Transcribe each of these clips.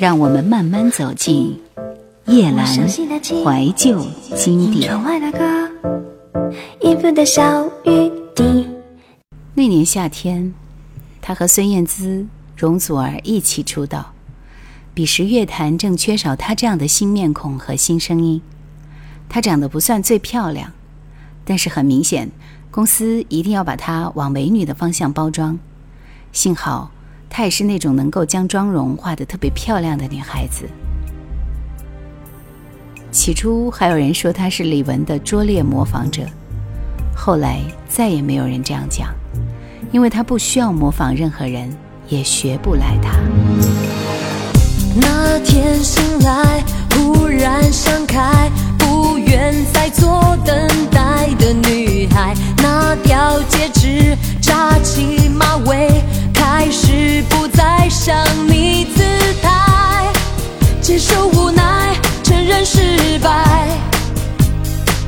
让我们慢慢走进叶阑怀旧经典。那年夏天，他和孙燕姿、容祖儿一起出道。彼时乐坛正缺少他这样的新面孔和新声音。她长得不算最漂亮，但是很明显，公司一定要把她往美女的方向包装。幸好。她也是那种能够将妆容画得特别漂亮的女孩子。起初还有人说她是李玟的拙劣模仿者，后来再也没有人这样讲，因为她不需要模仿任何人，也学不来她。那天醒来，忽然想开，不愿再做等待的女孩。那条戒指，扎起马尾。开始不再像你姿态，接受无奈，承认失败，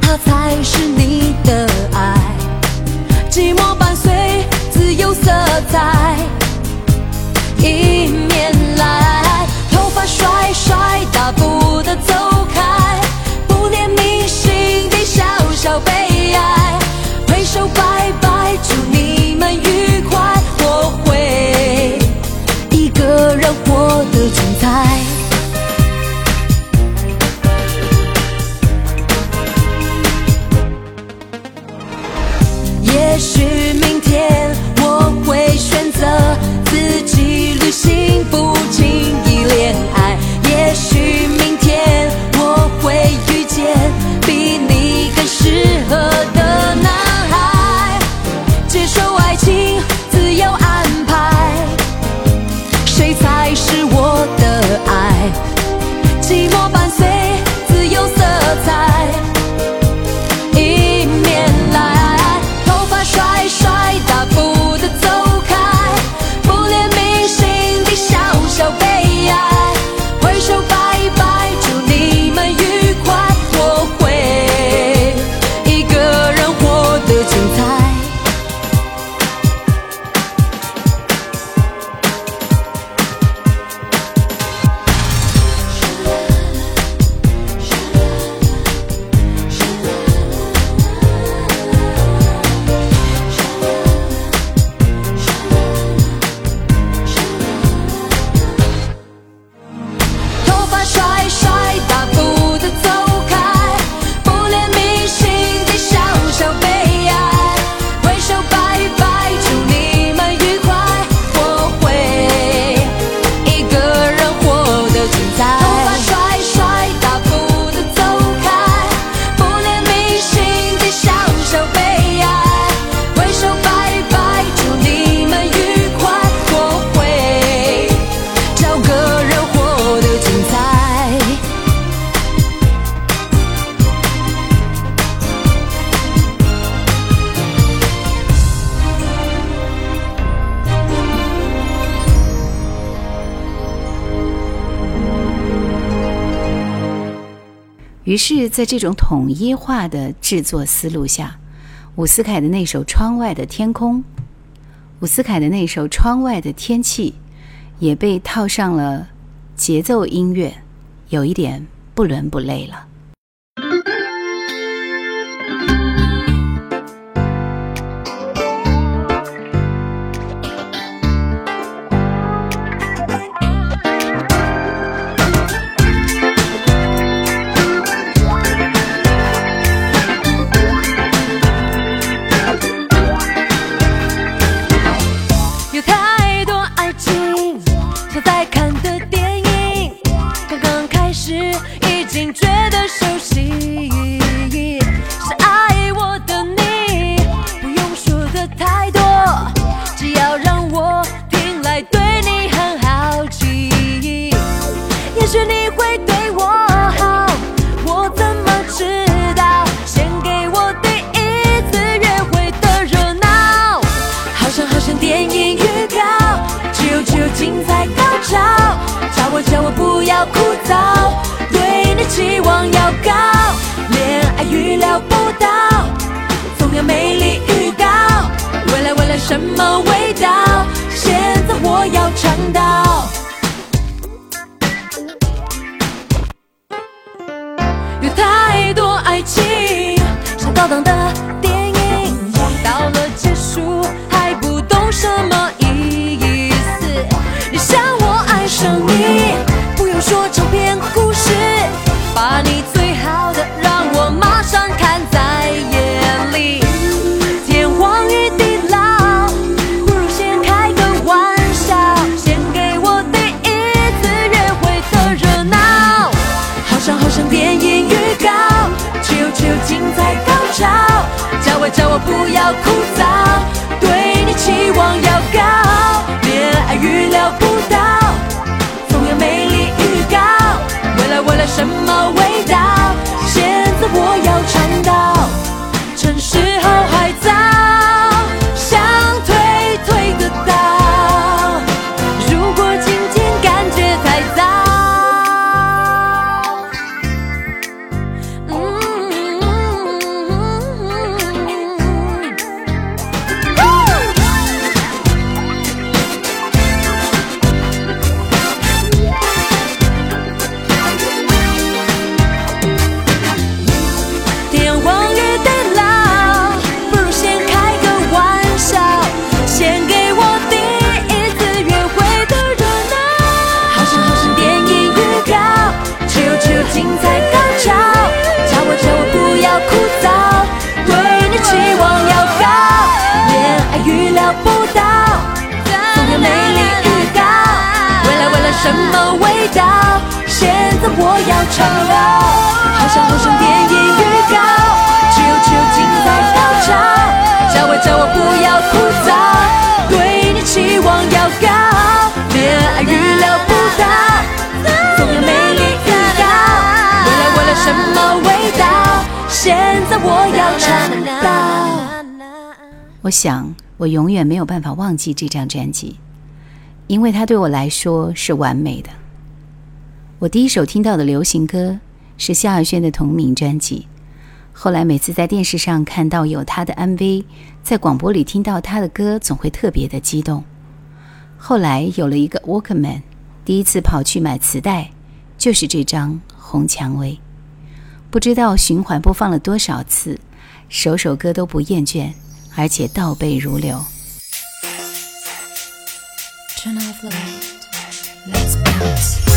他才是你的爱。寂寞伴随自由色彩，迎面来，头发甩甩，大步于是，在这种统一化的制作思路下，伍思凯的那首《窗外的天空》，伍思凯的那首《窗外的天气》，也被套上了节奏音乐，有一点不伦不类了。我不要枯燥，对你期望要高，恋爱预料不到，总要美丽预告，未来未来什么味道？现在我要尝到。有太多爱情，想高档的。不要哭。像陌生电影预告，只有只酒精在高潮，叫我叫我不要哭燥，对你期望要高，恋爱预料不到，总有美丽预告，未来未来什么味道？现在我要尝到。我想，我永远没有办法忘记这张专辑。因为它对我来说是完美的。我第一首听到的流行歌是萧亚轩的同名专辑。后来每次在电视上看到有她的 mv 在广播里听到她的歌总会特别的激动。后来有了一个 Walkman，第一次跑去买磁带就是这张红蔷薇。不知道循环播放了多少次首首歌都不厌倦而且倒背如流。Turn off the light. Let's go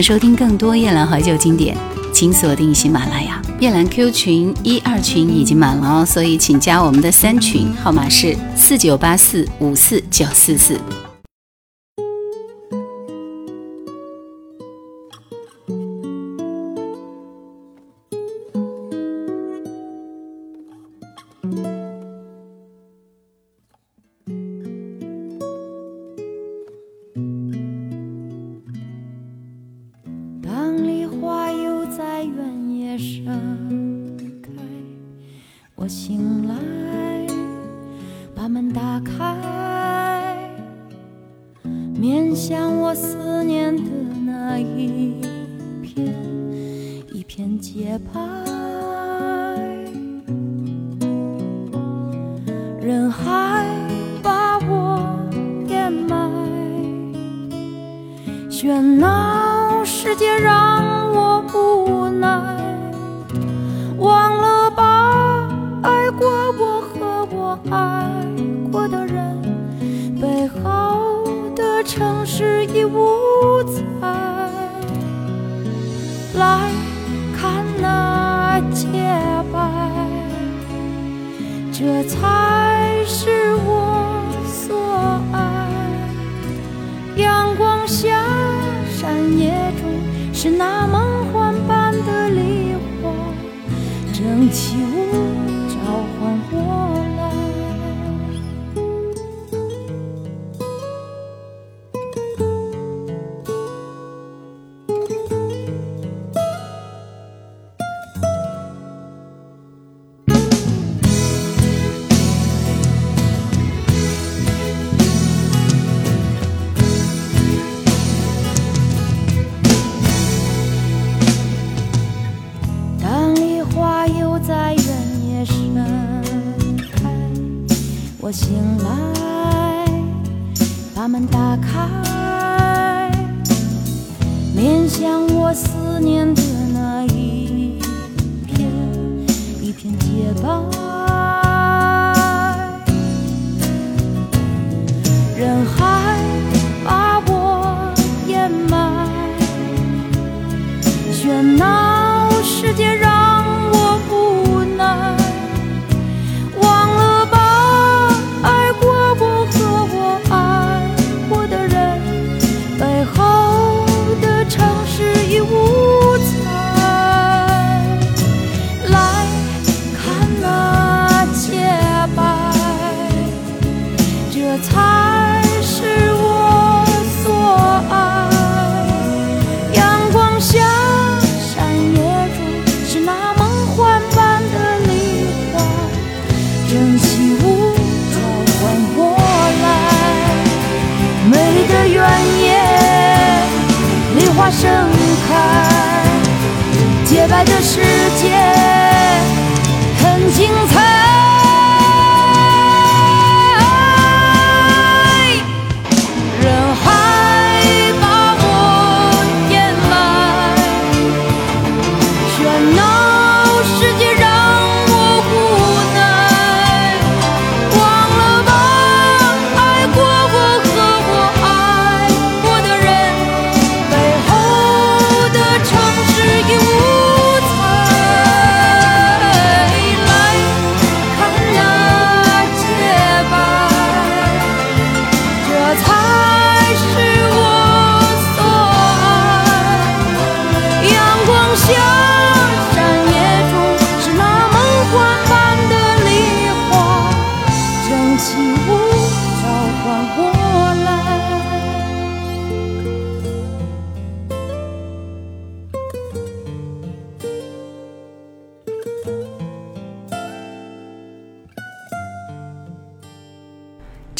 收听更多夜兰怀旧经典，请锁定喜马拉雅。夜兰 Q 群一二群已经满了哦，所以请加我们的三群，号码是四九八四五四九四四。人我醒来把门打开面向我思念的那一片一片洁白。精彩。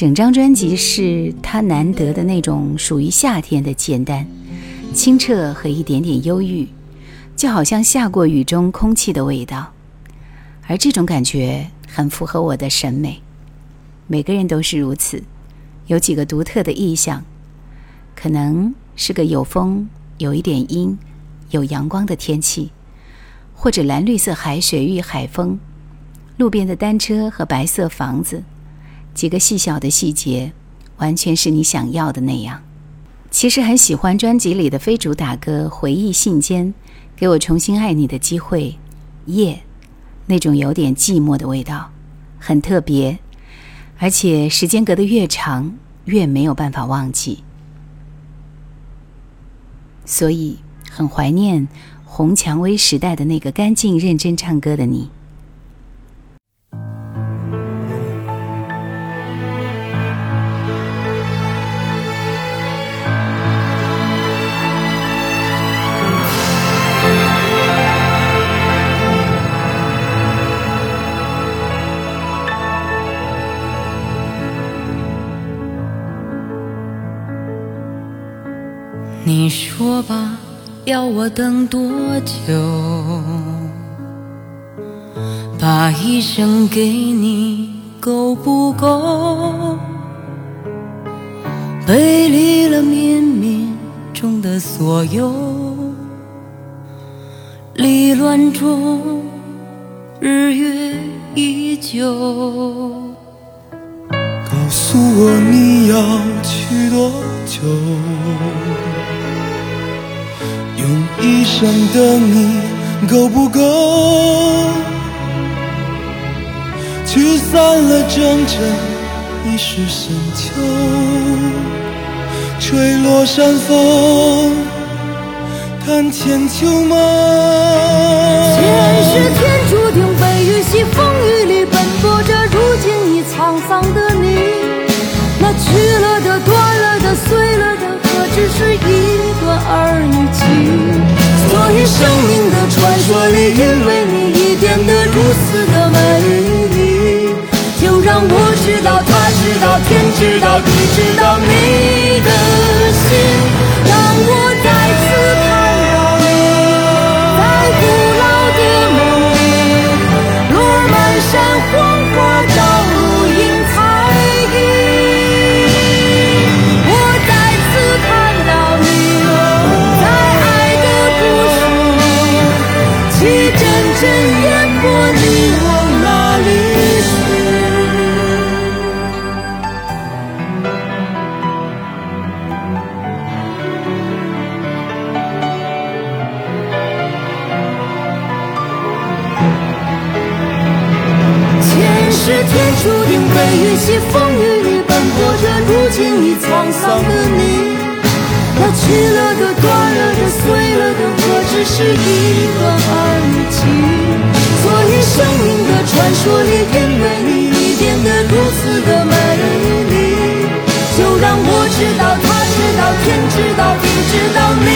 整张专辑是他难得的那种属于夏天的简单、清澈和一点点忧郁，就好像下过雨中空气的味道。而这种感觉很符合我的审美，每个人都是如此。有几个独特的意象，可能是个有风、有一点阴、有阳光的天气，或者蓝绿色海水与海风，路边的单车和白色房子。几个细小的细节，完全是你想要的那样。其实很喜欢专辑里的非主打歌《回忆信笺》，给我重新爱你的机会。夜，那种有点寂寞的味道，很特别，而且时间隔得越长，越没有办法忘记。所以很怀念红蔷薇时代的那个干净认真唱歌的你。你说吧，要我等多久？把一生给你够不够？背离了冥冥中的所有，离乱中日月依旧。告诉我你要去多久？用一生等你够不够？驱散了整整一世深秋，吹落山风，看千秋梦。前世天注定被雨洗，风雨生命的传说里，因为你已变得如此的美丽，就让我知道，他知道，天知道，地知道你的心，知道，他知道，天知道，地知道你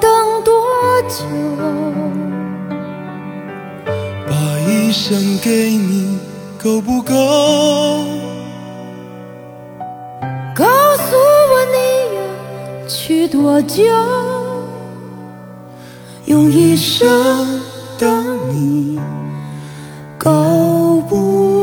等多久？把一生给你够不够？告诉我你要去多久？用一生等你够不